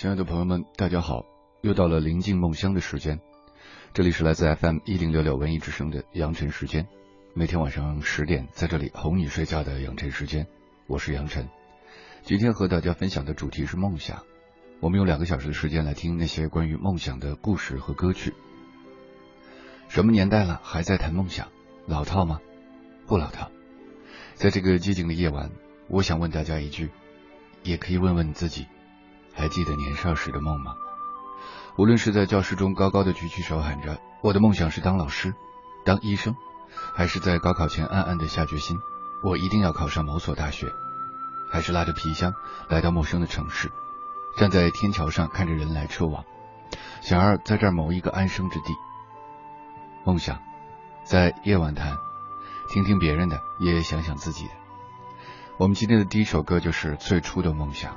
亲爱的朋友们，大家好！又到了临近梦乡的时间，这里是来自 FM 一零六六文艺之声的杨晨时间。每天晚上十点，在这里哄你睡觉的杨晨时间，我是杨晨。今天和大家分享的主题是梦想。我们用两个小时的时间来听那些关于梦想的故事和歌曲。什么年代了，还在谈梦想？老套吗？不老套。在这个寂静的夜晚，我想问大家一句，也可以问问你自己。还记得年少时的梦吗？无论是在教室中高高的举起手喊着“我的梦想是当老师、当医生”，还是在高考前暗暗的下决心“我一定要考上某所大学”，还是拉着皮箱来到陌生的城市，站在天桥上看着人来车往，想要在这儿谋一个安生之地。梦想，在夜晚谈，听听别人的，也想想自己的。我们今天的第一首歌就是最初的梦想。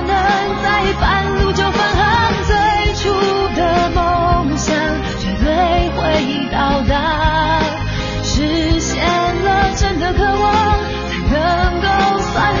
的渴望，才能够算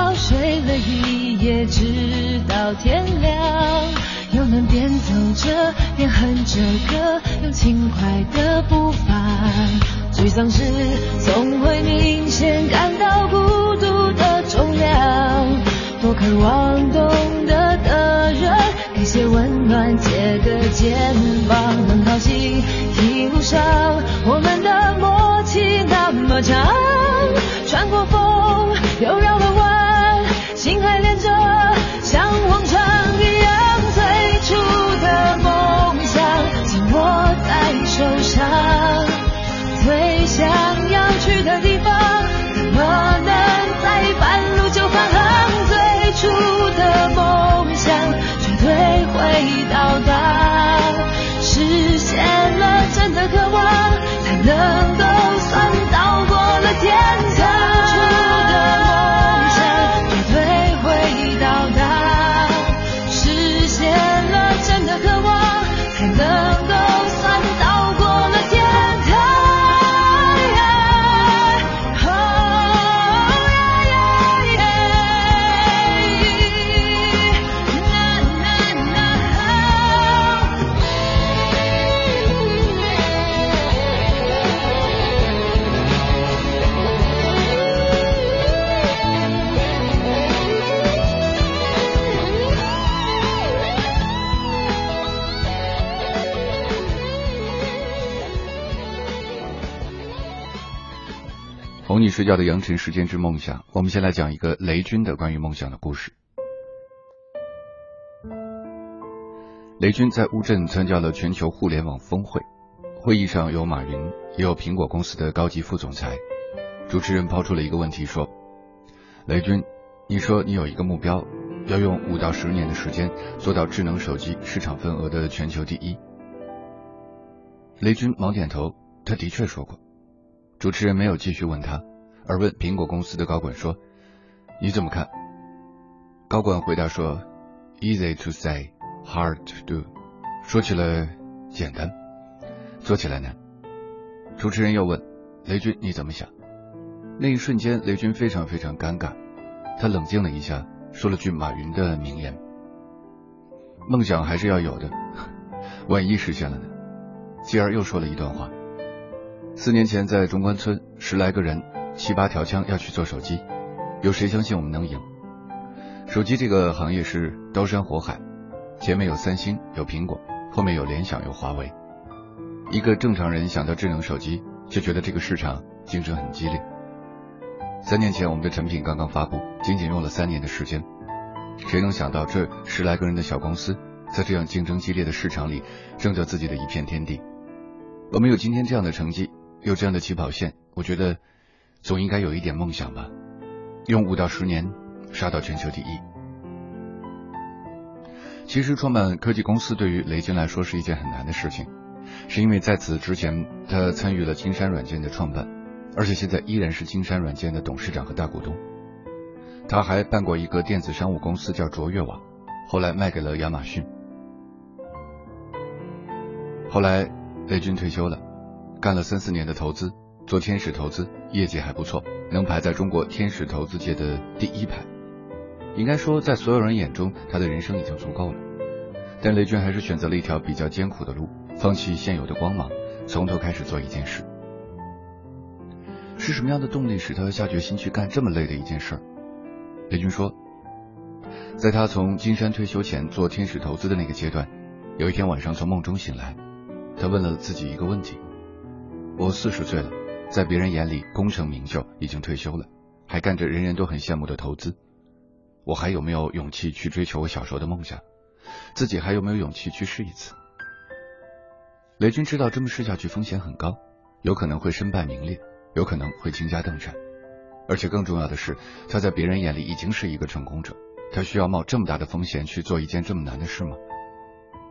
一夜，直到天亮。又能边走着边哼着歌，用轻快的步伐。沮丧时总会明显感到孤独的重量，多渴望懂得的人。给些温暖，借个肩膀，很高兴一路上我们的默契那么长，穿过风又绕渴望才能哄你睡觉的羊晨时间之梦想，我们先来讲一个雷军的关于梦想的故事。雷军在乌镇参加了全球互联网峰会，会议上有马云，也有苹果公司的高级副总裁。主持人抛出了一个问题说：“雷军，你说你有一个目标，要用五到十年的时间做到智能手机市场份额的全球第一。”雷军忙点头，他的确说过。主持人没有继续问他，而问苹果公司的高管说：“你怎么看？”高管回答说：“Easy to say, hard to do。说起来简单，做起来难。”主持人又问：“雷军你怎么想？”那一瞬间，雷军非常非常尴尬，他冷静了一下，说了句马云的名言：“梦想还是要有的，万一实现了呢？”继而又说了一段话。四年前在中关村，十来个人，七八条枪要去做手机，有谁相信我们能赢？手机这个行业是刀山火海，前面有三星，有苹果，后面有联想，有华为。一个正常人想到智能手机，就觉得这个市场竞争很激烈。三年前我们的产品刚刚发布，仅仅用了三年的时间，谁能想到这十来个人的小公司，在这样竞争激烈的市场里，挣着自己的一片天地？我们有今天这样的成绩。有这样的起跑线，我觉得总应该有一点梦想吧。用五到十年杀到全球第一。其实创办科技公司对于雷军来说是一件很难的事情，是因为在此之前他参与了金山软件的创办，而且现在依然是金山软件的董事长和大股东。他还办过一个电子商务公司叫卓越网，后来卖给了亚马逊。后来雷军退休了。干了三四年的投资，做天使投资，业绩还不错，能排在中国天使投资界的第一排。应该说，在所有人眼中，他的人生已经足够了。但雷军还是选择了一条比较艰苦的路，放弃现有的光芒，从头开始做一件事。是什么样的动力使他下决心去干这么累的一件事？雷军说，在他从金山退休前做天使投资的那个阶段，有一天晚上从梦中醒来，他问了自己一个问题。我四十岁了，在别人眼里功成名就，已经退休了，还干着人人都很羡慕的投资。我还有没有勇气去追求我小时候的梦想？自己还有没有勇气去试一次？雷军知道这么试下去风险很高，有可能会身败名裂，有可能会倾家荡产，而且更重要的是，他在别人眼里已经是一个成功者，他需要冒这么大的风险去做一件这么难的事吗？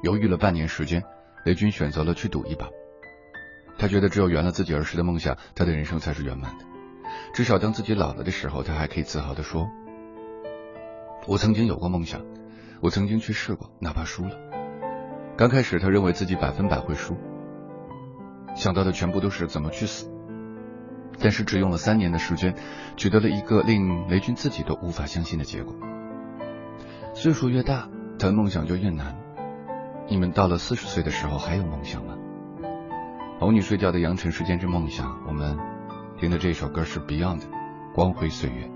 犹豫了半年时间，雷军选择了去赌一把。他觉得只有圆了自己儿时的梦想，他的人生才是圆满的。至少当自己老了的时候，他还可以自豪的说：“我曾经有过梦想，我曾经去试过，哪怕输了。”刚开始，他认为自己百分百会输，想到的全部都是怎么去死。但是只用了三年的时间，取得了一个令雷军自己都无法相信的结果。岁数越大，谈梦想就越难。你们到了四十岁的时候还有梦想吗？哄你睡觉的羊城时间之梦想，我们听的这首歌是 Beyond 光辉岁月。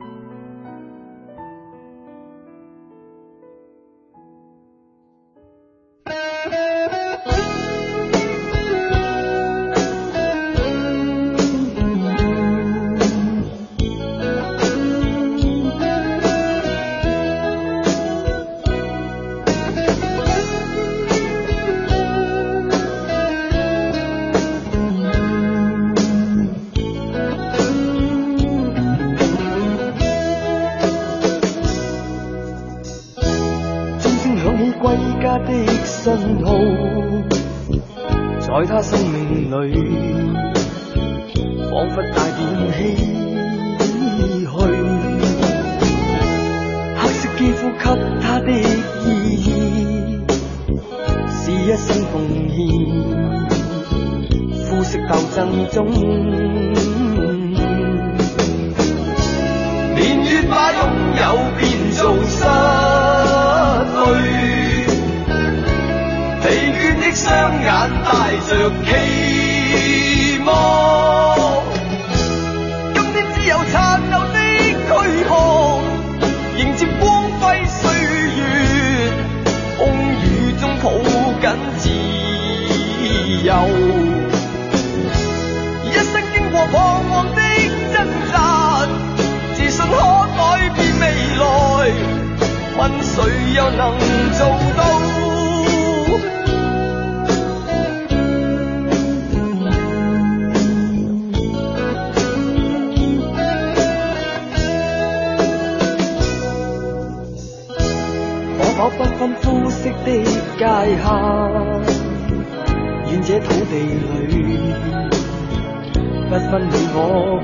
我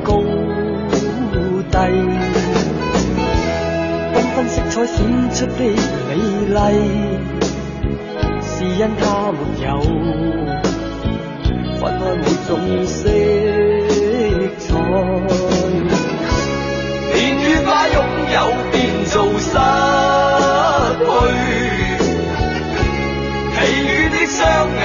高低，缤纷色彩闪出的美丽，是因它没有分开每种色彩，年月把拥有变做失去。疲倦的双眼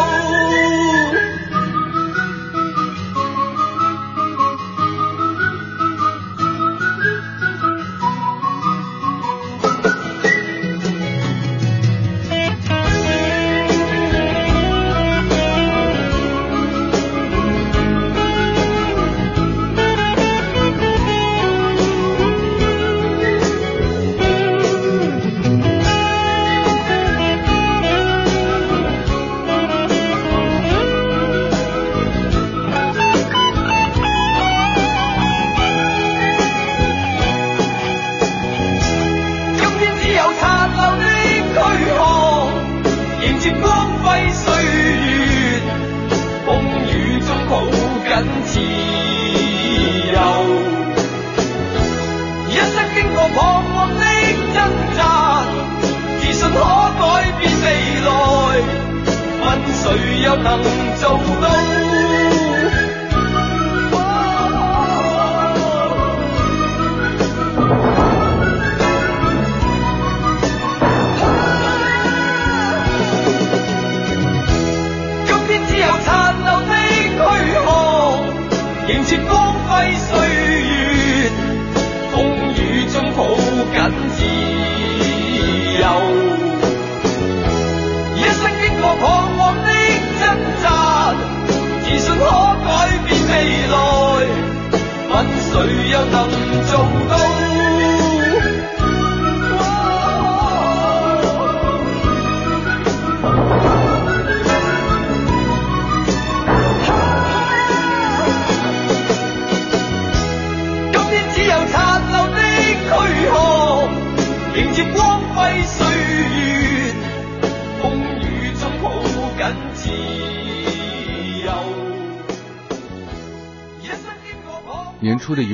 能做到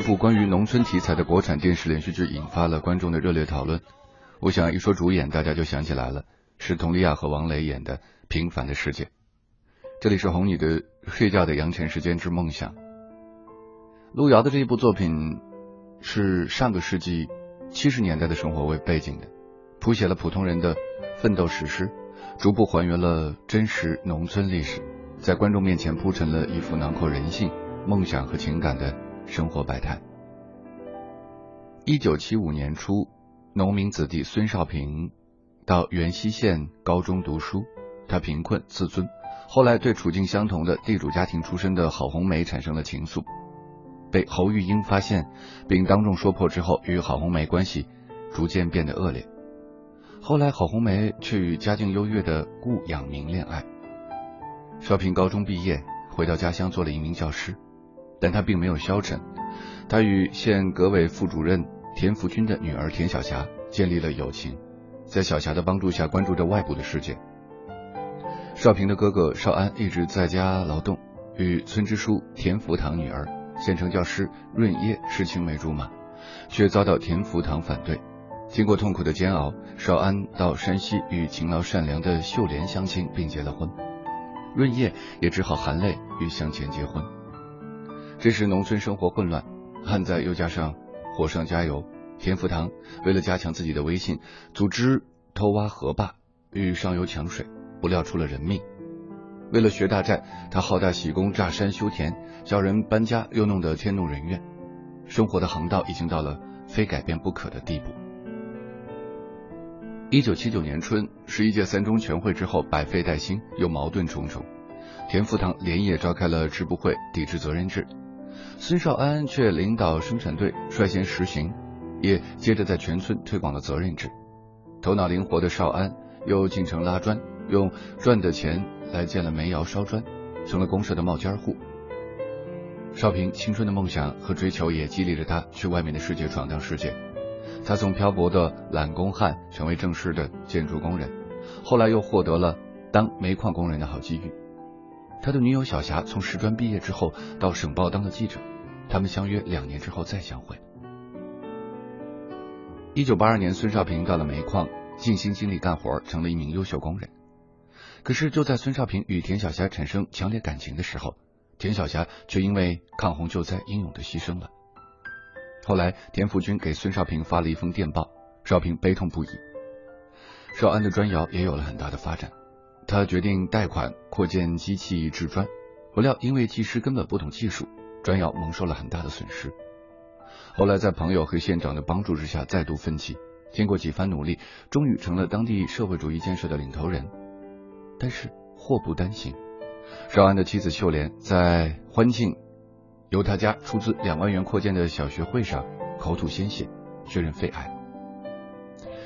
部关于农村题材的国产电视连续剧引发了观众的热烈讨论。我想一说主演，大家就想起来了，是佟丽娅和王磊演的《平凡的世界》。这里是哄你的睡觉的阳泉时间之梦想。路遥的这一部作品是上个世纪七十年代的生活为背景的，谱写了普通人的奋斗史诗，逐步还原了真实农村历史，在观众面前铺陈了一幅囊括人性、梦想和情感的。生活百态。一九七五年初，农民子弟孙少平到元溪县高中读书，他贫困自尊，后来对处境相同的地主家庭出身的郝红梅产生了情愫，被侯玉英发现并当众说破之后，与郝红梅关系逐渐变得恶劣。后来，郝红梅却与家境优越的顾养民恋爱。少平高中毕业，回到家乡做了一名教师。但他并没有消沉，他与县革委副主任田福军的女儿田晓霞建立了友情，在小霞的帮助下关注着外部的世界。少平的哥哥少安一直在家劳动，与村支书田福堂女儿县城教师润叶是青梅竹马，却遭到田福堂反对。经过痛苦的煎熬，少安到山西与勤劳善良的秀莲相亲并结了婚，润叶也只好含泪与向前结婚。这时农村生活混乱，旱灾又加上火上加油，田福堂为了加强自己的威信，组织偷挖河坝，与上游抢水，不料出了人命。为了学大寨，他好大喜功，炸山修田，叫人搬家，又弄得天怒人怨，生活的航道已经到了非改变不可的地步。一九七九年春，十一届三中全会之后，百废待兴，又矛盾重重。田福堂连夜召开了支部会，抵制责任制。孙少安却领导生产队率先实行，也接着在全村推广了责任制。头脑灵活的少安又进城拉砖，用赚的钱来建了煤窑烧砖，成了公社的冒尖户。少平青春的梦想和追求也激励着他去外面的世界闯荡世界。他从漂泊的揽工汉成为正式的建筑工人，后来又获得了当煤矿工人的好机遇。他的女友小霞从师专毕业之后到省报当了记者，他们相约两年之后再相会。一九八二年，孙少平到了煤矿，尽心尽力干活，成了一名优秀工人。可是就在孙少平与田小霞产生强烈感情的时候，田小霞却因为抗洪救灾英勇的牺牲了。后来，田福军给孙少平发了一封电报，少平悲痛不已。少安的砖窑也有了很大的发展。他决定贷款扩建机器制砖，不料因为技师根本不懂技术，砖窑蒙受了很大的损失。后来在朋友和县长的帮助之下，再度奋起，经过几番努力，终于成了当地社会主义建设的领头人。但是祸不单行，少安的妻子秀莲在欢庆由他家出资两万元扩建的小学会上口吐鲜血，确认肺癌。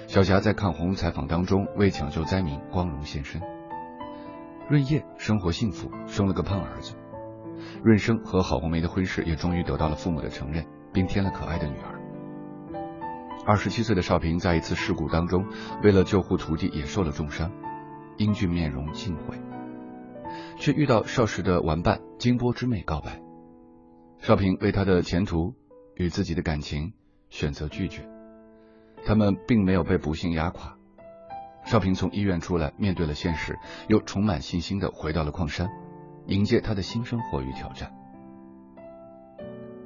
小霞在抗洪采访当中为抢救灾民光荣献身。润叶生活幸福，生了个胖儿子。润生和郝红梅的婚事也终于得到了父母的承认，并添了可爱的女儿。二十七岁的少平在一次事故当中，为了救护徒弟也受了重伤，英俊面容尽毁，却遇到少时的玩伴金波之妹告白。少平为他的前途与自己的感情选择拒绝，他们并没有被不幸压垮。少平从医院出来，面对了现实，又充满信心的回到了矿山，迎接他的新生活与挑战。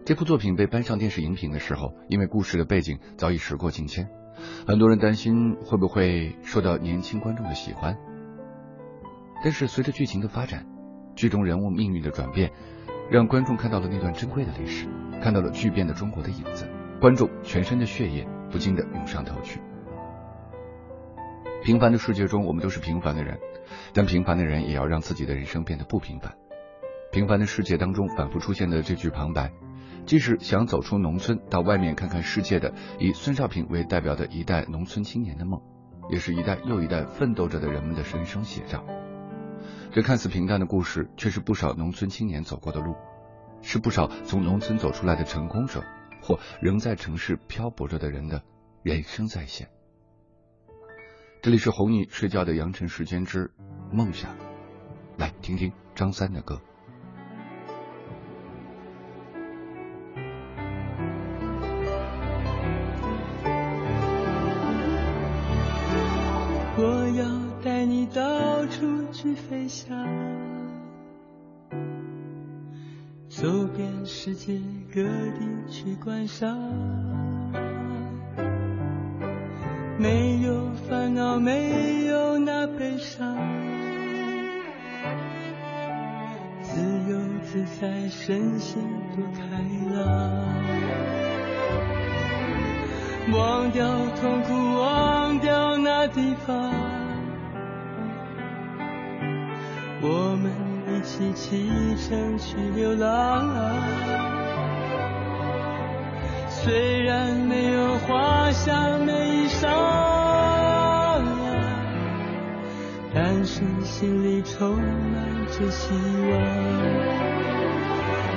这部作品被搬上电视荧屏的时候，因为故事的背景早已时过境迁，很多人担心会不会受到年轻观众的喜欢。但是随着剧情的发展，剧中人物命运的转变，让观众看到了那段珍贵的历史，看到了巨变的中国的影子，观众全身的血液不禁的涌上头去。平凡的世界中，我们都是平凡的人，但平凡的人也要让自己的人生变得不平凡。平凡的世界当中反复出现的这句旁白，既是想走出农村到外面看看世界的以孙少平为代表的一代农村青年的梦，也是一代又一代奋斗着的人们的人生写照。这看似平淡的故事，却是不少农村青年走过的路，是不少从农村走出来的成功者或仍在城市漂泊着的人的人生再现。这里是哄你睡觉的羊城时间之梦想，来听听张三的歌。我要带你到处去飞翔，走遍世界各地去观赏。在，身心多开朗。忘掉痛苦，忘掉那地方，我们一起启程去流浪。虽然没有华厦美衣裳，但是心里充满着希望。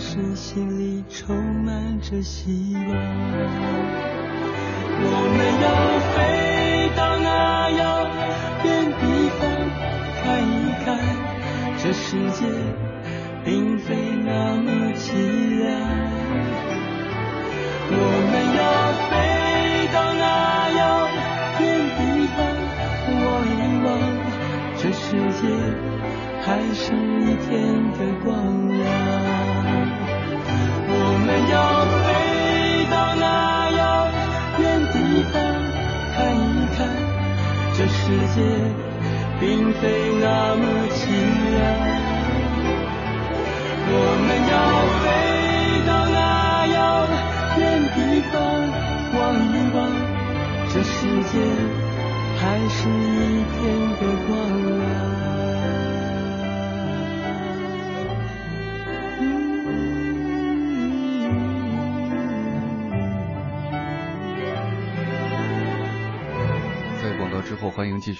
身心里充满着希望。我们要飞到那遥远地方看一看，这世界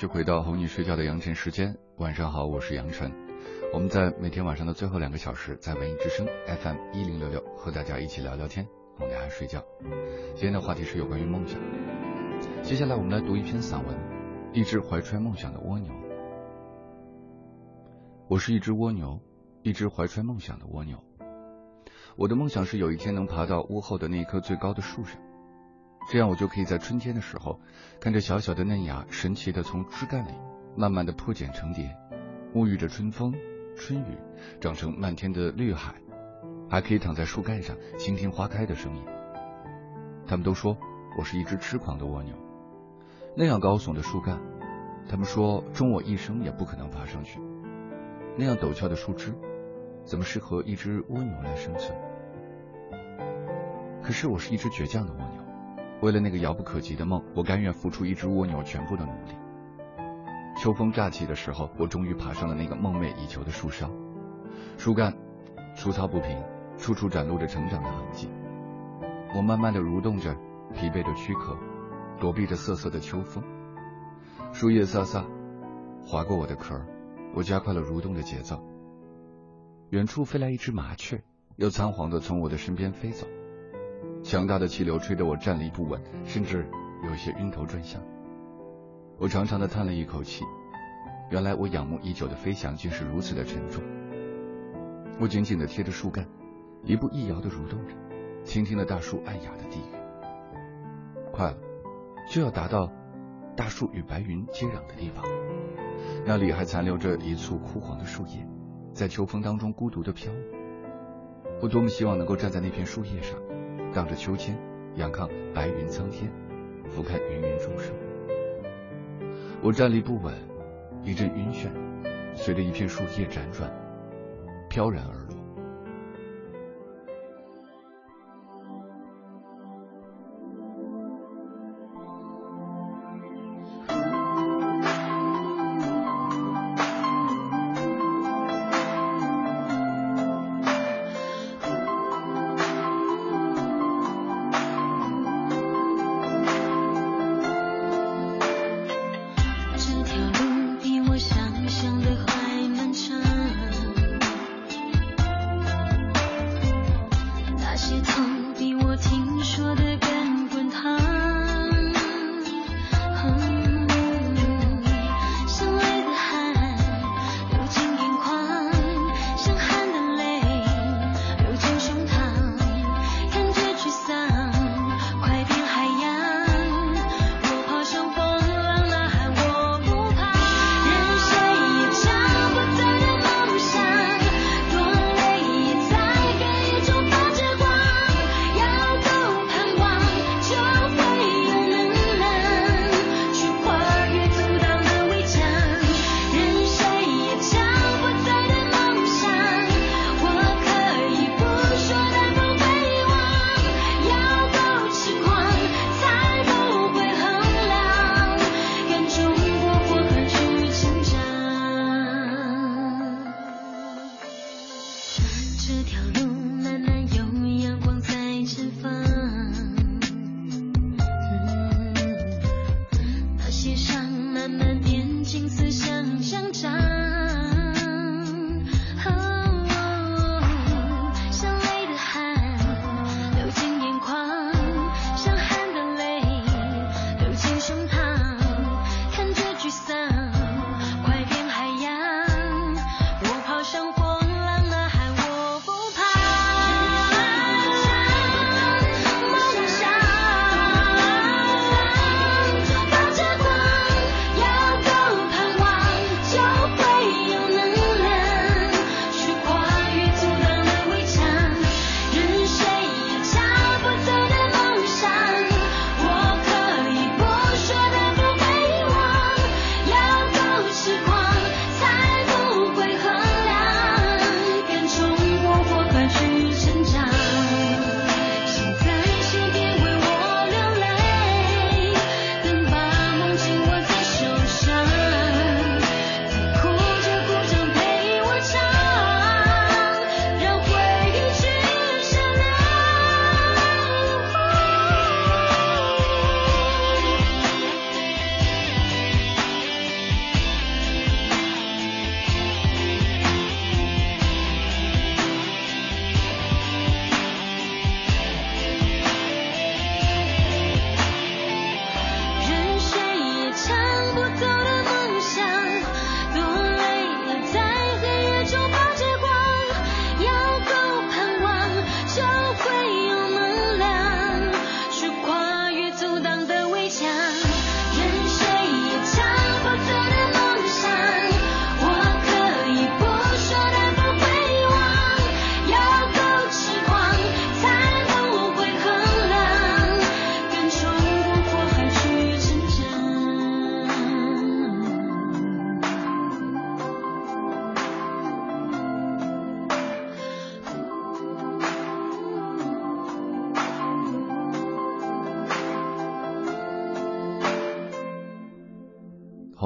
续回到哄你睡觉的杨晨时间。晚上好，我是杨晨。我们在每天晚上的最后两个小时，在文艺之声 FM 一零六六和大家一起聊聊天，哄大家睡觉。今天的话题是有关于梦想。接下来我们来读一篇散文，《一只怀揣梦想的蜗牛》。我是一只蜗牛，一只怀揣梦想的蜗牛。我的梦想是有一天能爬到屋后的那棵最高的树上，这样我就可以在春天的时候，看着小小的嫩芽神奇的从枝干里慢慢的破茧成蝶，沐浴着春风、春雨，长成漫天的绿海，还可以躺在树干上倾听花开的声音。他们都说我是一只痴狂的蜗牛，那样高耸的树干，他们说终我一生也不可能爬上去。那样陡峭的树枝，怎么适合一只蜗牛来生存？可是我是一只倔强的蜗牛，为了那个遥不可及的梦，我甘愿付出一只蜗牛全部的努力。秋风乍起的时候，我终于爬上了那个梦寐以求的树梢，树干粗糙不平，处处展露着成长的痕迹。我慢慢的蠕动着疲惫的躯壳，躲避着瑟瑟的秋风。树叶飒飒划过我的壳，我加快了蠕动的节奏。远处飞来一只麻雀，又仓皇的从我的身边飞走。强大的气流吹得我站立不稳，甚至有些晕头转向。我长长的叹了一口气，原来我仰慕已久的飞翔竟是如此的沉重。我紧紧的贴着树干，一步一摇的蠕动着，倾听了大树暗哑的低语。快了，就要达到大树与白云接壤的地方，那里还残留着一簇枯黄的树叶，在秋风当中孤独的飘。我多么希望能够站在那片树叶上。荡着秋千，仰看白云苍天，俯瞰芸芸众生。我站立不稳，一阵晕眩，随着一片树叶辗转，飘然而落。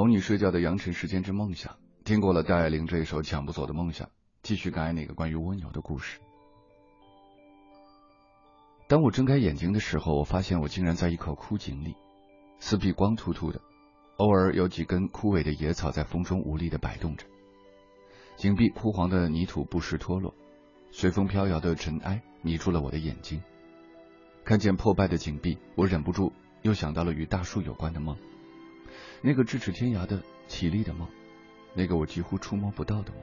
哄你睡觉的羊城时间之梦想，听过了戴爱玲这一首《抢不走的梦想》，继续刚才那个关于蜗牛的故事。当我睁开眼睛的时候，我发现我竟然在一口枯井里，四壁光秃秃的，偶尔有几根枯萎的野草在风中无力的摆动着。井壁枯黄的泥土不时脱落，随风飘摇的尘埃迷住了我的眼睛。看见破败的井壁，我忍不住又想到了与大树有关的梦，那个咫尺天涯的绮丽的梦，那个我几乎触摸不到的梦。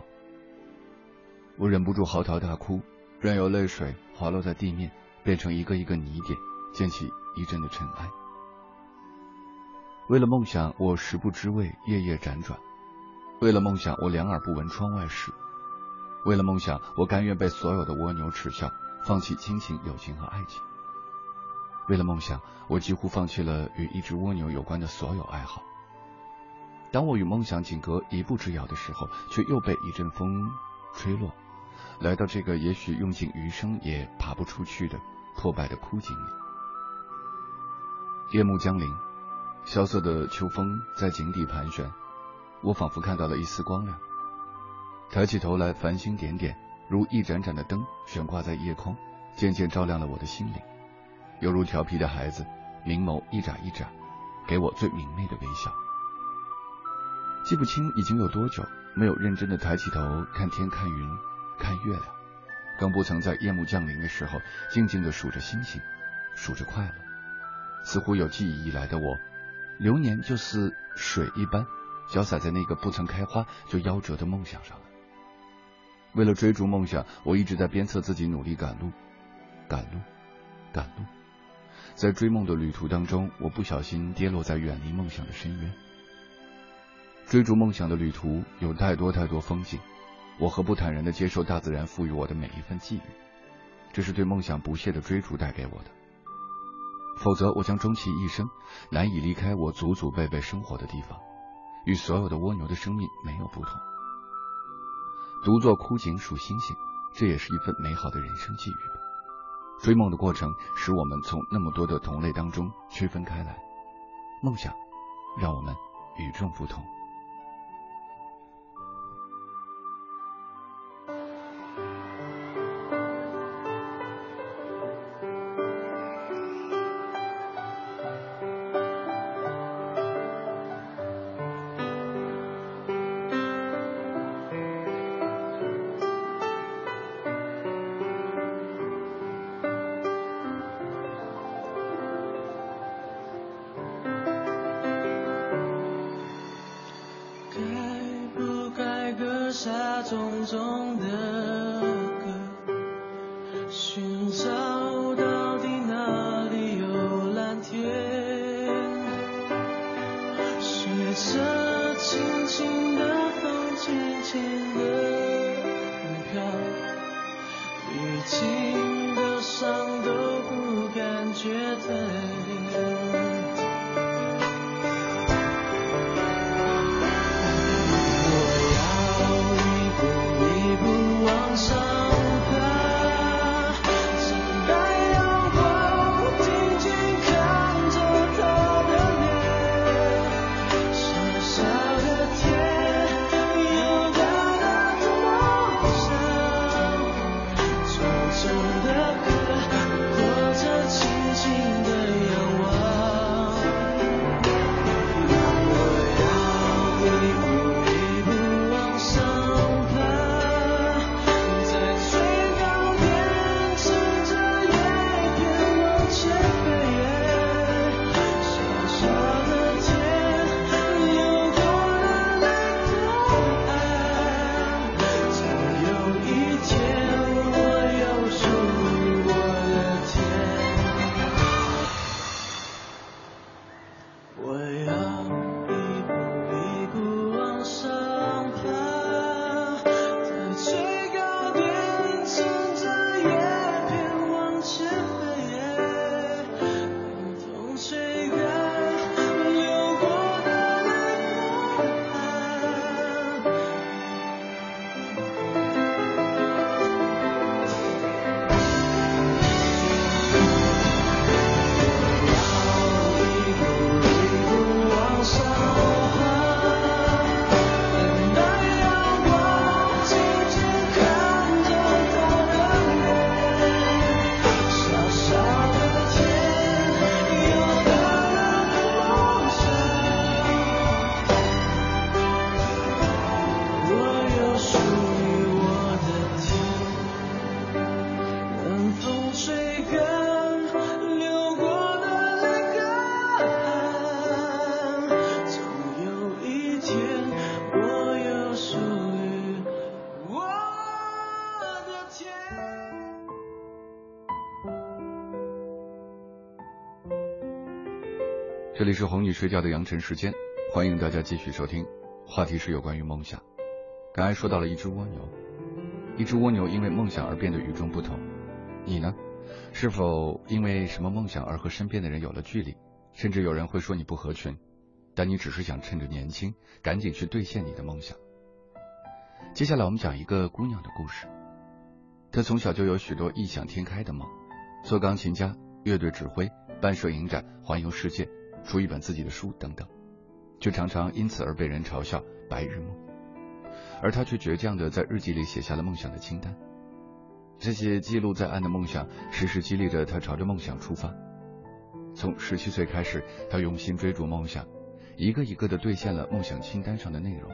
我忍不住嚎啕大哭，任由泪水滑落在地面。变成一个一个泥点，溅起一阵的尘埃。为了梦想，我食不知味，夜夜辗转；为了梦想，我两耳不闻窗外事；为了梦想，我甘愿被所有的蜗牛耻笑，放弃亲情、友情和爱情。为了梦想，我几乎放弃了与一只蜗牛有关的所有爱好。当我与梦想仅隔一步之遥的时候，却又被一阵风吹落，来到这个也许用尽余生也爬不出去的。破败的枯井里，夜幕降临，萧瑟的秋风在井底盘旋，我仿佛看到了一丝光亮。抬起头来，繁星点点，如一盏盏的灯悬挂在夜空，渐渐照亮了我的心灵，犹如调皮的孩子，明眸一眨一眨，给我最明媚的微笑。记不清已经有多久没有认真的抬起头看天、看云、看月亮。更不曾在夜幕降临的时候静静的数着星星，数着快乐。似乎有记忆以来的我，流年就似水一般，潇洒在那个不曾开花就夭折的梦想上了。为了追逐梦想，我一直在鞭策自己努力赶路，赶路，赶路。在追梦的旅途当中，我不小心跌落在远离梦想的深渊。追逐梦想的旅途有太多太多风景。我何不坦然的接受大自然赋予我的每一份际遇？这是对梦想不懈的追逐带给我的。否则，我将终其一生难以离开我祖祖辈辈生活的地方，与所有的蜗牛的生命没有不同。独坐枯井数星星，这也是一份美好的人生际遇吧。追梦的过程使我们从那么多的同类当中区分开来，梦想让我们与众不同。这里是哄你睡觉的羊晨时间，欢迎大家继续收听。话题是有关于梦想。刚才说到了一只蜗牛，一只蜗牛因为梦想而变得与众不同。你呢？是否因为什么梦想而和身边的人有了距离？甚至有人会说你不合群，但你只是想趁着年轻，赶紧去兑现你的梦想。接下来我们讲一个姑娘的故事。她从小就有许多异想天开的梦，做钢琴家、乐队指挥、办摄影展、环游世界。出一本自己的书等等，却常常因此而被人嘲笑白日梦，而他却倔强的在日记里写下了梦想的清单。这些记录在案的梦想，时时激励着他朝着梦想出发。从十七岁开始，他用心追逐梦想，一个一个的兑现了梦想清单上的内容，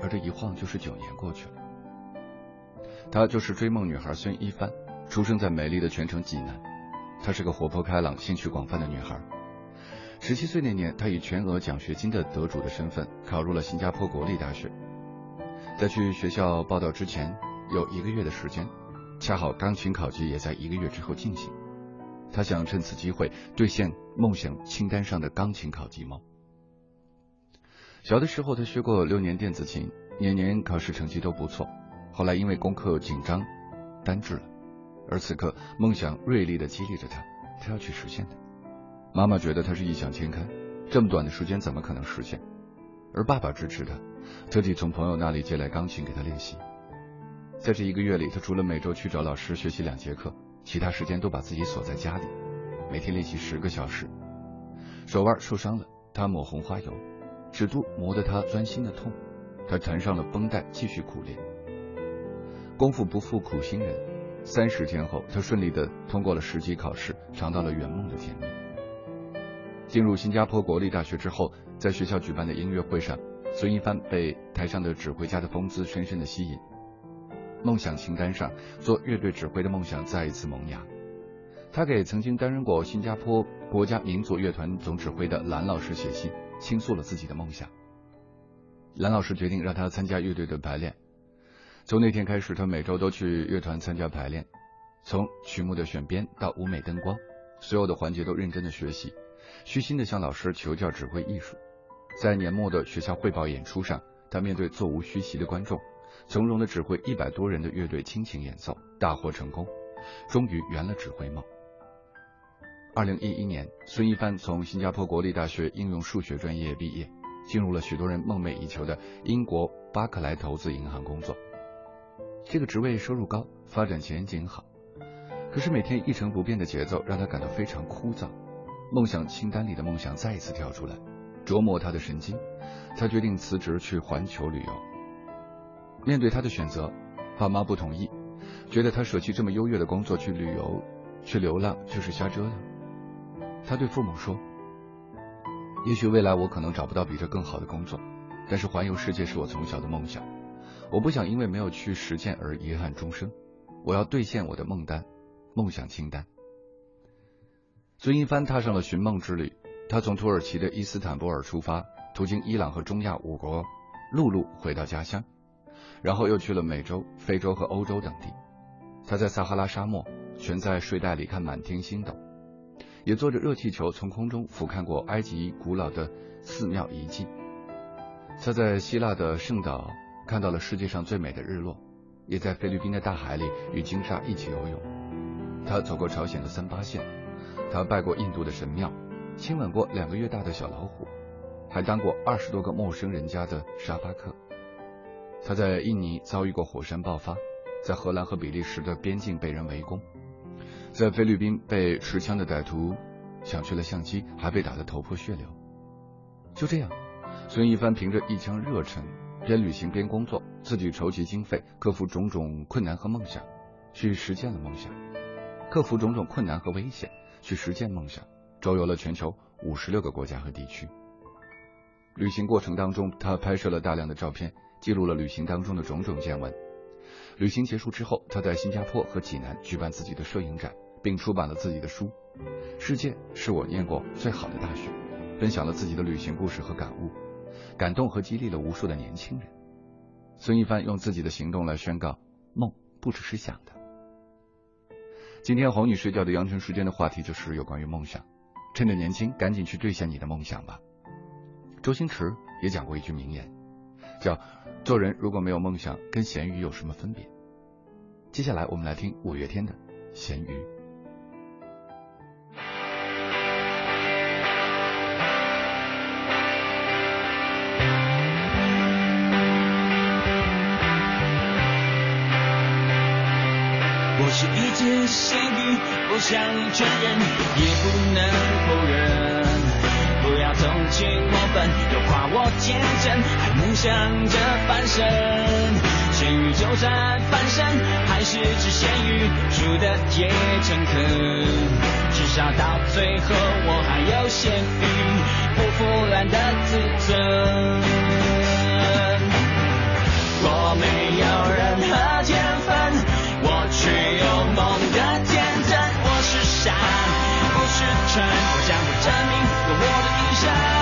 而这一晃就是九年过去了。她就是追梦女孩孙一帆，出生在美丽的泉城济南。她是个活泼开朗、兴趣广泛的女孩。十七岁那年，他以全额奖学金的得主的身份考入了新加坡国立大学。在去学校报道之前，有一个月的时间，恰好钢琴考级也在一个月之后进行。他想趁此机会兑现梦想清单上的钢琴考级梦。小的时候，他学过六年电子琴，年年考试成绩都不错。后来因为功课紧张，单治了。而此刻，梦想锐利的激励着他，他要去实现的。妈妈觉得他是异想天开，这么短的时间怎么可能实现？而爸爸支持他，特地从朋友那里借来钢琴给他练习。在这一个月里，他除了每周去找老师学习两节课，其他时间都把自己锁在家里，每天练习十个小时。手腕受伤了，他抹红花油，指肚磨得他钻心的痛，他缠上了绷带继续苦练。功夫不负苦心人，三十天后，他顺利的通过了十级考试，尝到了圆梦的甜蜜。进入新加坡国立大学之后，在学校举办的音乐会上，孙一帆被台上的指挥家的风姿深深的吸引。梦想清单上，做乐队指挥的梦想再一次萌芽。他给曾经担任过新加坡国家民族乐团总指挥的蓝老师写信，倾诉了自己的梦想。蓝老师决定让他参加乐队的排练。从那天开始，他每周都去乐团参加排练，从曲目的选编到舞美灯光，所有的环节都认真的学习。虚心的向老师求教指挥艺术，在年末的学校汇报演出上，他面对座无虚席的观众，从容的指挥一百多人的乐队倾情演奏，大获成功，终于圆了指挥梦。二零一一年，孙一帆从新加坡国立大学应用数学专业毕业，进入了许多人梦寐以求的英国巴克莱投资银行工作。这个职位收入高，发展前景好，可是每天一成不变的节奏让他感到非常枯燥。梦想清单里的梦想再一次跳出来，琢磨他的神经。他决定辞职去环球旅游。面对他的选择，爸妈不同意，觉得他舍弃这么优越的工作去旅游、去流浪就是瞎折腾。他对父母说：“也许未来我可能找不到比这更好的工作，但是环游世界是我从小的梦想。我不想因为没有去实践而遗憾终生。我要兑现我的梦单、梦想清单。”孙一帆踏上了寻梦之旅，他从土耳其的伊斯坦布尔出发，途经伊朗和中亚五国，陆路回到家乡，然后又去了美洲、非洲和欧洲等地。他在撒哈拉沙漠悬在睡袋里看满天星斗，也坐着热气球从空中俯瞰过埃及古老的寺庙遗迹。他在希腊的圣岛看到了世界上最美的日落，也在菲律宾的大海里与鲸鲨一起游泳。他走过朝鲜的三八线。他拜过印度的神庙，亲吻过两个月大的小老虎，还当过二十多个陌生人家的沙发客。他在印尼遭遇过火山爆发，在荷兰和比利时的边境被人围攻，在菲律宾被持枪的歹徒抢去了相机，还被打得头破血流。就这样，孙一帆凭着一腔热忱，边旅行边工作，自己筹集经费，克服种种困难和梦想，去实现了梦想，克服种种困难和危险。去实践梦想，周游了全球五十六个国家和地区。旅行过程当中，他拍摄了大量的照片，记录了旅行当中的种种见闻。旅行结束之后，他在新加坡和济南举办自己的摄影展，并出版了自己的书《世界是我念过最好的大学》，分享了自己的旅行故事和感悟，感动和激励了无数的年轻人。孙一帆用自己的行动来宣告：梦不只是想的。今天哄你睡觉的羊城时间的话题就是有关于梦想。趁着年轻，赶紧去兑现你的梦想吧。周星驰也讲过一句名言，叫“做人如果没有梦想，跟咸鱼有什么分别？”接下来我们来听五月天的《咸鱼》。我是一只咸鱼，不想承认，也不能否认。不要同情我笨，又夸我天真，还梦想着翻身。咸鱼就算翻身，还是只咸鱼，输的也诚恳。至少到最后，我还有咸鱼不腐烂的自尊。我没有任何天分，只有梦的天真。我是傻，不是蠢，我将会证明用我的一生。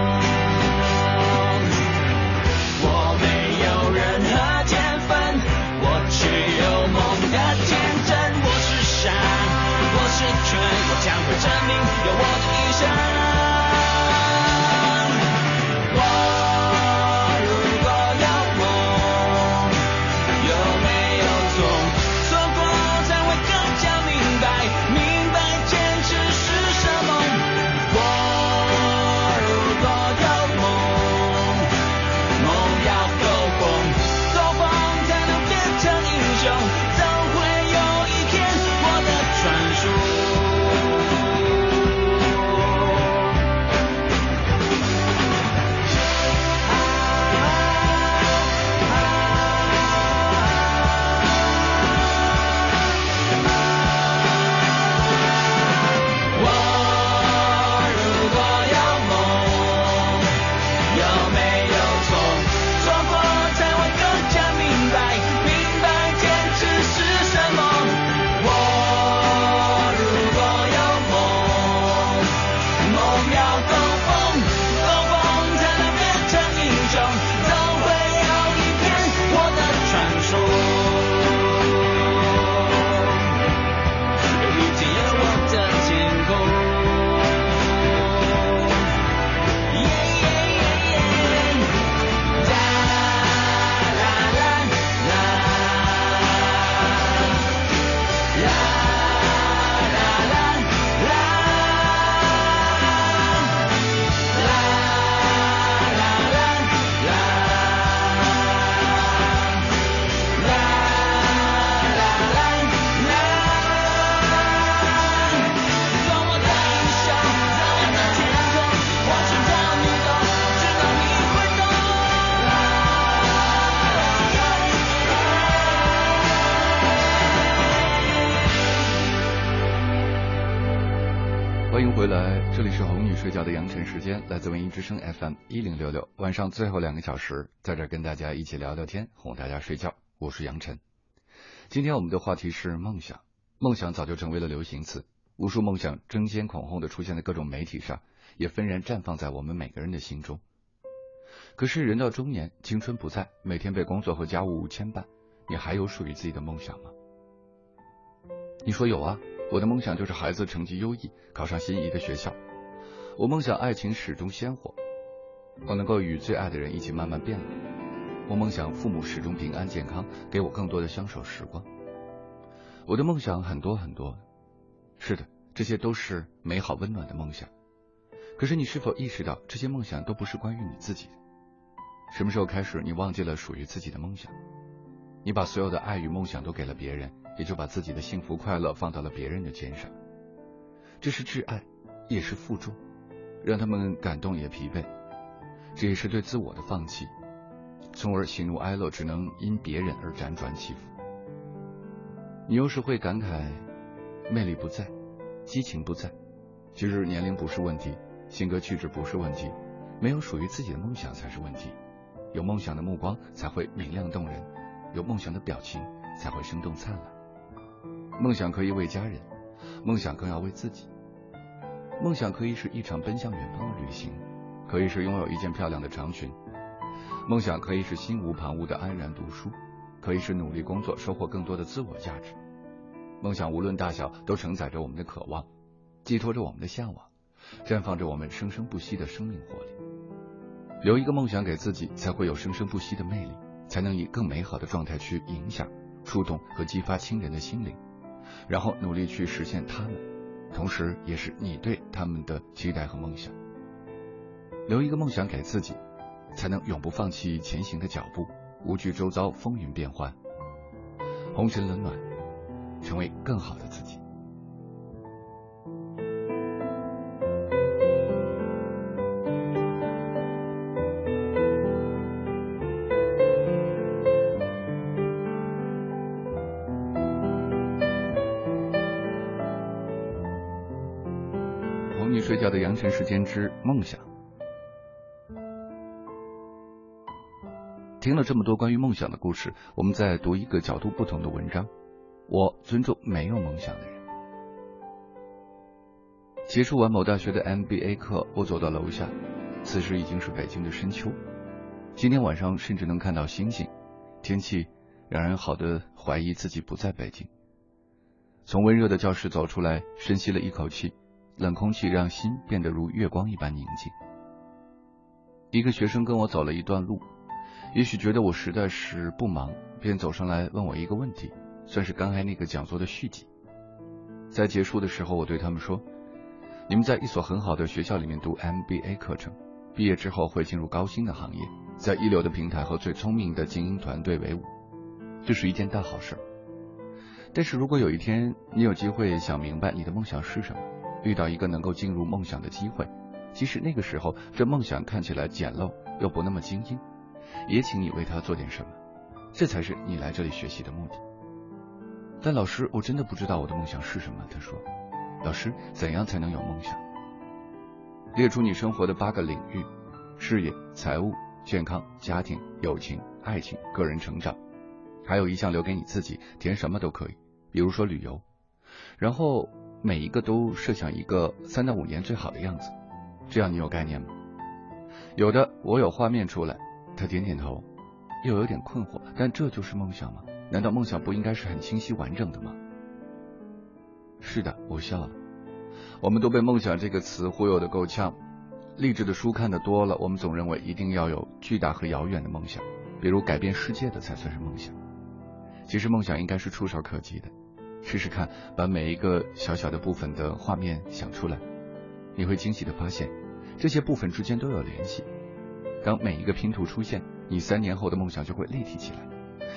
我将会证明有我的欢迎回来，这里是哄你睡觉的杨晨时间，来自文艺之声 FM 一零六六，晚上最后两个小时，在这跟大家一起聊聊天，哄大家睡觉。我是杨晨。今天我们的话题是梦想，梦想早就成为了流行词，无数梦想争先恐后的出现在各种媒体上，也纷然绽放在我们每个人的心中。可是人到中年，青春不在，每天被工作和家务牵绊，你还有属于自己的梦想吗？你说有啊，我的梦想就是孩子成绩优异，考上心仪的学校。我梦想爱情始终鲜活，我能够与最爱的人一起慢慢变老。我梦想父母始终平安健康，给我更多的相守时光。我的梦想很多很多，是的，这些都是美好温暖的梦想。可是你是否意识到，这些梦想都不是关于你自己的？什么时候开始，你忘记了属于自己的梦想？你把所有的爱与梦想都给了别人，也就把自己的幸福快乐放到了别人的肩上。这是挚爱，也是负重，让他们感动也疲惫。这也是对自我的放弃，从而喜怒哀乐只能因别人而辗转起伏。你有时会感慨，魅力不在，激情不在。其实年龄不是问题，性格气质不是问题，没有属于自己的梦想才是问题。有梦想的目光才会明亮动人，有梦想的表情才会生动灿烂。梦想可以为家人，梦想更要为自己。梦想可以是一场奔向远方的旅行。可以是拥有一件漂亮的长裙，梦想可以是心无旁骛的安然读书，可以是努力工作收获更多的自我价值。梦想无论大小，都承载着我们的渴望，寄托着我们的向往，绽放着我们生生不息的生命活力。留一个梦想给自己，才会有生生不息的魅力，才能以更美好的状态去影响、触动和激发亲人的心灵，然后努力去实现他们，同时也是你对他们的期待和梦想。留一个梦想给自己，才能永不放弃前行的脚步，无惧周遭风云变幻，红尘冷暖，成为更好的自己。睡觉的羊城时间之梦想。听了这么多关于梦想的故事，我们再读一个角度不同的文章。我尊重没有梦想的人。结束完某大学的 MBA 课，我走到楼下，此时已经是北京的深秋。今天晚上甚至能看到星星，天气让人好的怀疑自己不在北京。从温热的教室走出来，深吸了一口气，冷空气让心变得如月光一般宁静。一个学生跟我走了一段路。也许觉得我实在是不忙，便走上来问我一个问题，算是刚才那个讲座的续集。在结束的时候，我对他们说：“你们在一所很好的学校里面读 MBA 课程，毕业之后会进入高薪的行业，在一流的平台和最聪明的精英团队为伍，这是一件大好事。但是如果有一天你有机会想明白你的梦想是什么，遇到一个能够进入梦想的机会，即使那个时候这梦想看起来简陋又不那么精英。”也请你为他做点什么，这才是你来这里学习的目的。但老师，我真的不知道我的梦想是什么。他说：“老师，怎样才能有梦想？列出你生活的八个领域：事业、财务、健康、家庭、友情、爱情、个人成长，还有一项留给你自己，填什么都可以，比如说旅游。然后每一个都设想一个三到五年最好的样子，这样你有概念吗？有的，我有画面出来。”他点点头，又有点困惑。但这就是梦想吗？难道梦想不应该是很清晰完整的吗？是的，我笑了。我们都被“梦想”这个词忽悠的够呛。励志的书看的多了，我们总认为一定要有巨大和遥远的梦想，比如改变世界的才算是梦想。其实梦想应该是触手可及的。试试看，把每一个小小的部分的画面想出来，你会惊喜的发现，这些部分之间都有联系。当每一个拼图出现，你三年后的梦想就会立体起来，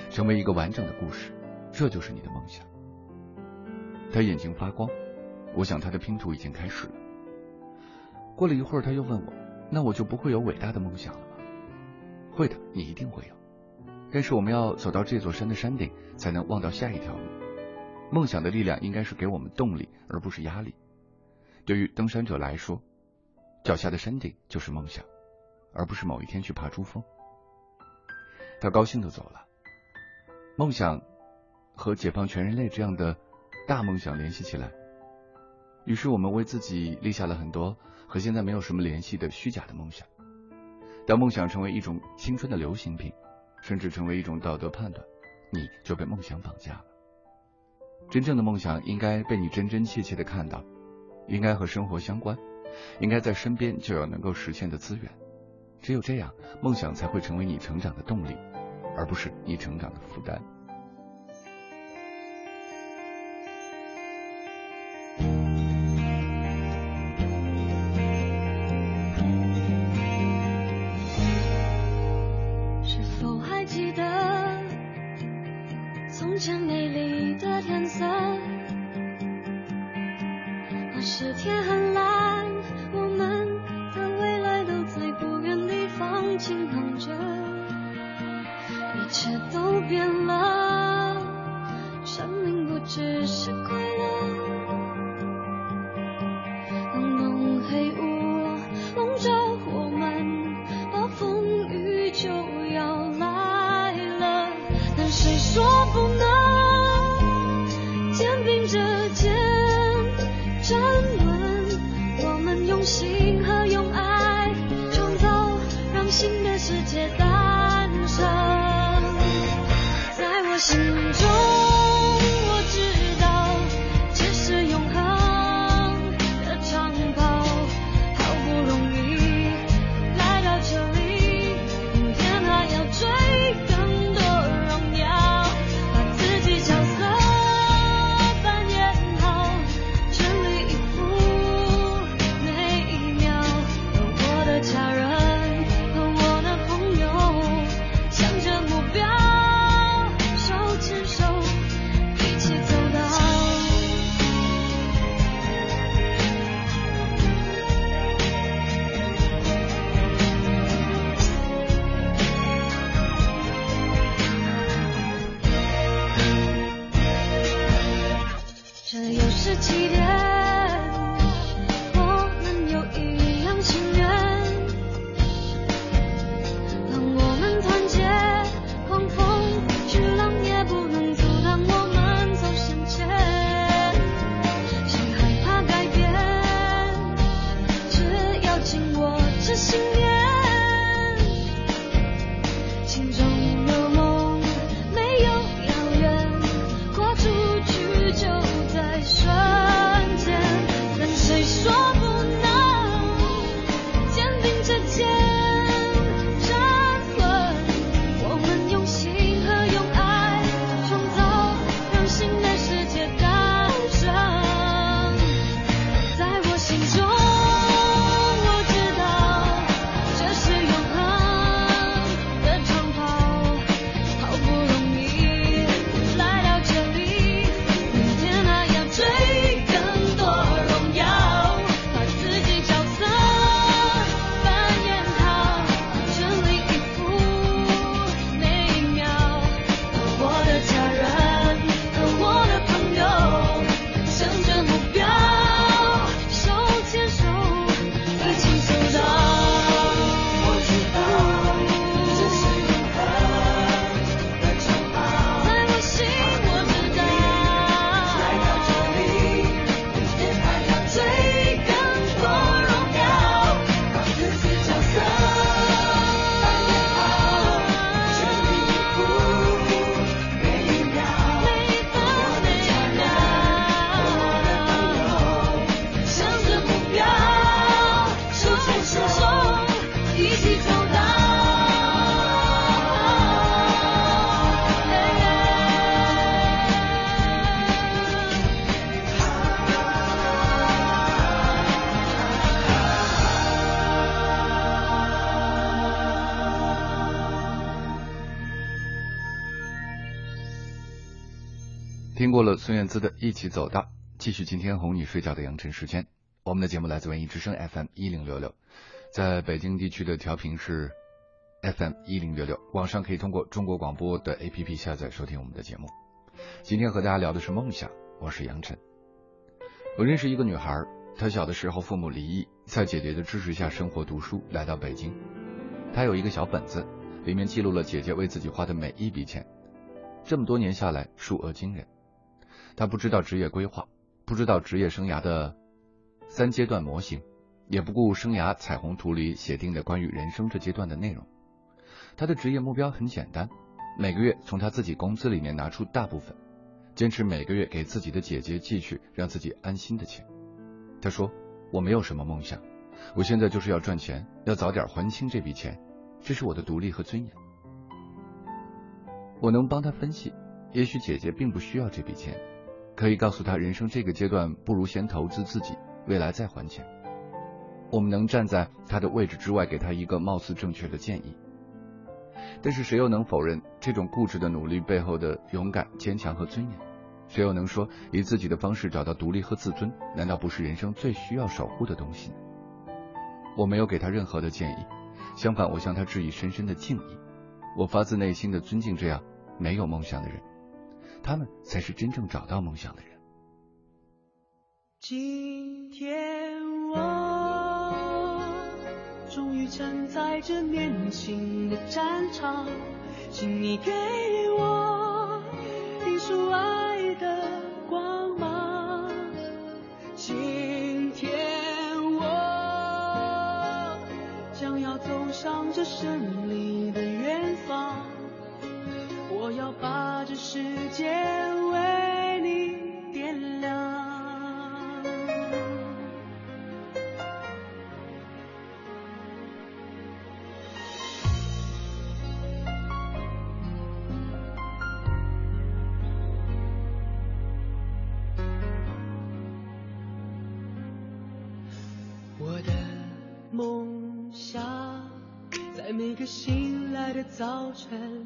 成为一个完整的故事。这就是你的梦想。他眼睛发光，我想他的拼图已经开始了。过了一会儿，他又问我：“那我就不会有伟大的梦想了吗？”“会的，你一定会有。但是我们要走到这座山的山顶，才能望到下一条路。梦想的力量应该是给我们动力，而不是压力。对于登山者来说，脚下的山顶就是梦想。”而不是某一天去爬珠峰。他高兴的走了。梦想和解放全人类这样的大梦想联系起来，于是我们为自己立下了很多和现在没有什么联系的虚假的梦想。当梦想成为一种青春的流行品，甚至成为一种道德判断，你就被梦想绑架了。真正的梦想应该被你真真切切的看到，应该和生活相关，应该在身边就有能够实现的资源。只有这样，梦想才会成为你成长的动力，而不是你成长的负担。又是起点？过了孙燕姿的《一起走大》，继续今天哄你睡觉的杨晨时间。我们的节目来自文艺之声 FM 一零六六，在北京地区的调频是 FM 一零六六，网上可以通过中国广播的 APP 下载收听我们的节目。今天和大家聊的是梦想，我是杨晨。我认识一个女孩，她小的时候父母离异，在姐姐的支持下生活读书，来到北京。她有一个小本子，里面记录了姐姐为自己花的每一笔钱，这么多年下来，数额惊人。他不知道职业规划，不知道职业生涯的三阶段模型，也不顾生涯彩虹图里写定的关于人生这阶段的内容。他的职业目标很简单，每个月从他自己工资里面拿出大部分，坚持每个月给自己的姐姐寄去让自己安心的钱。他说：“我没有什么梦想，我现在就是要赚钱，要早点还清这笔钱，这是我的独立和尊严。”我能帮他分析，也许姐姐并不需要这笔钱。可以告诉他，人生这个阶段不如先投资自己，未来再还钱。我们能站在他的位置之外，给他一个貌似正确的建议。但是谁又能否认这种固执的努力背后的勇敢、坚强和尊严？谁又能说以自己的方式找到独立和自尊，难道不是人生最需要守护的东西？我没有给他任何的建议，相反，我向他致以深深的敬意。我发自内心的尊敬这样没有梦想的人，他们才是真正找到梦想的人。今天我终于站在这年轻的战场，请你给我一束爱的光芒。今天我将要走上这胜利的，我要把这世界为你点亮。我的梦想，在每个醒来的早晨，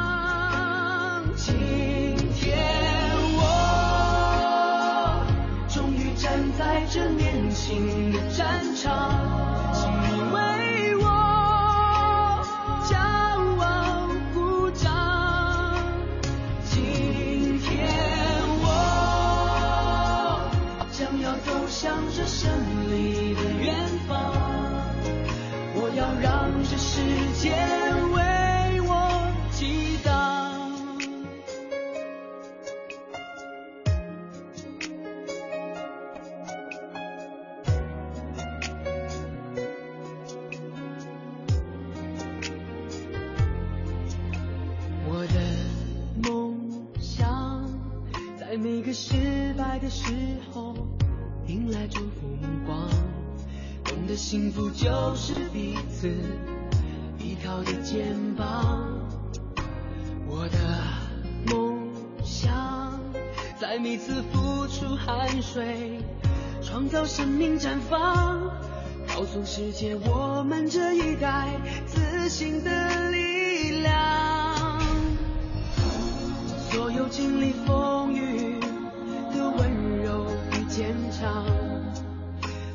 新的战生命绽放，告诉世界我们这一代自信的力量。所有经历风雨的温柔与坚强，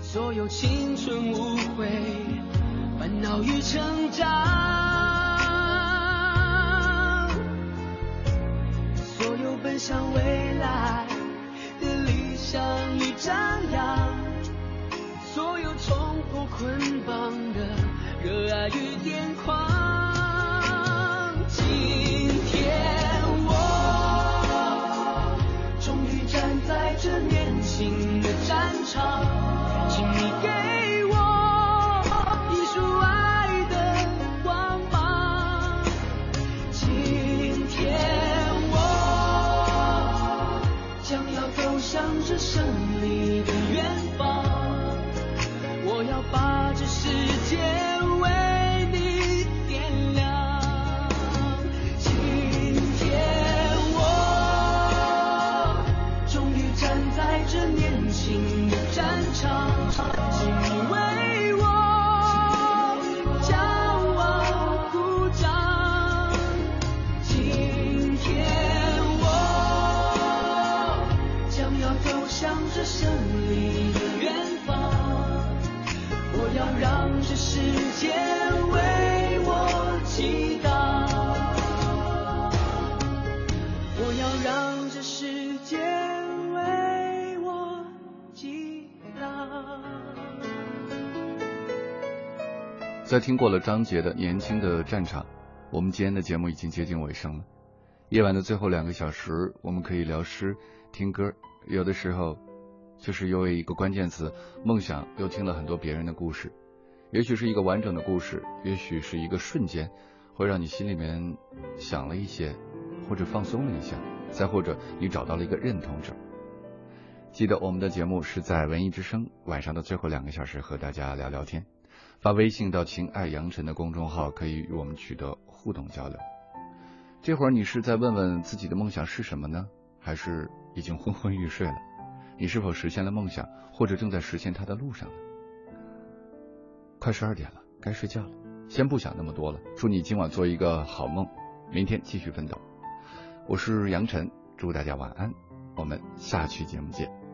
所有青春无悔、烦恼与成长，冲破捆绑的热爱与癫狂。今天我终于站在这年轻的战场，请你给我一束爱的光芒。今天我将要走向这胜利在听过了张杰的《年轻的战场》，我们今天的节目已经接近尾声了。夜晚的最后两个小时，我们可以聊诗、听歌，有的时候就是因为一个关键词“梦想”，又听了很多别人的故事。也许是一个完整的故事，也许是一个瞬间，会让你心里面想了一些，或者放松了一下，再或者你找到了一个认同者。记得我们的节目是在文艺之声晚上的最后两个小时和大家聊聊天，发微信到“情爱杨晨”的公众号，可以与我们取得互动交流。这会儿你是在问问自己的梦想是什么呢？还是已经昏昏欲睡了？你是否实现了梦想，或者正在实现它的路上呢？快十二点了，该睡觉了。先不想那么多了，祝你今晚做一个好梦，明天继续奋斗。我是杨晨，祝大家晚安，我们下期节目见。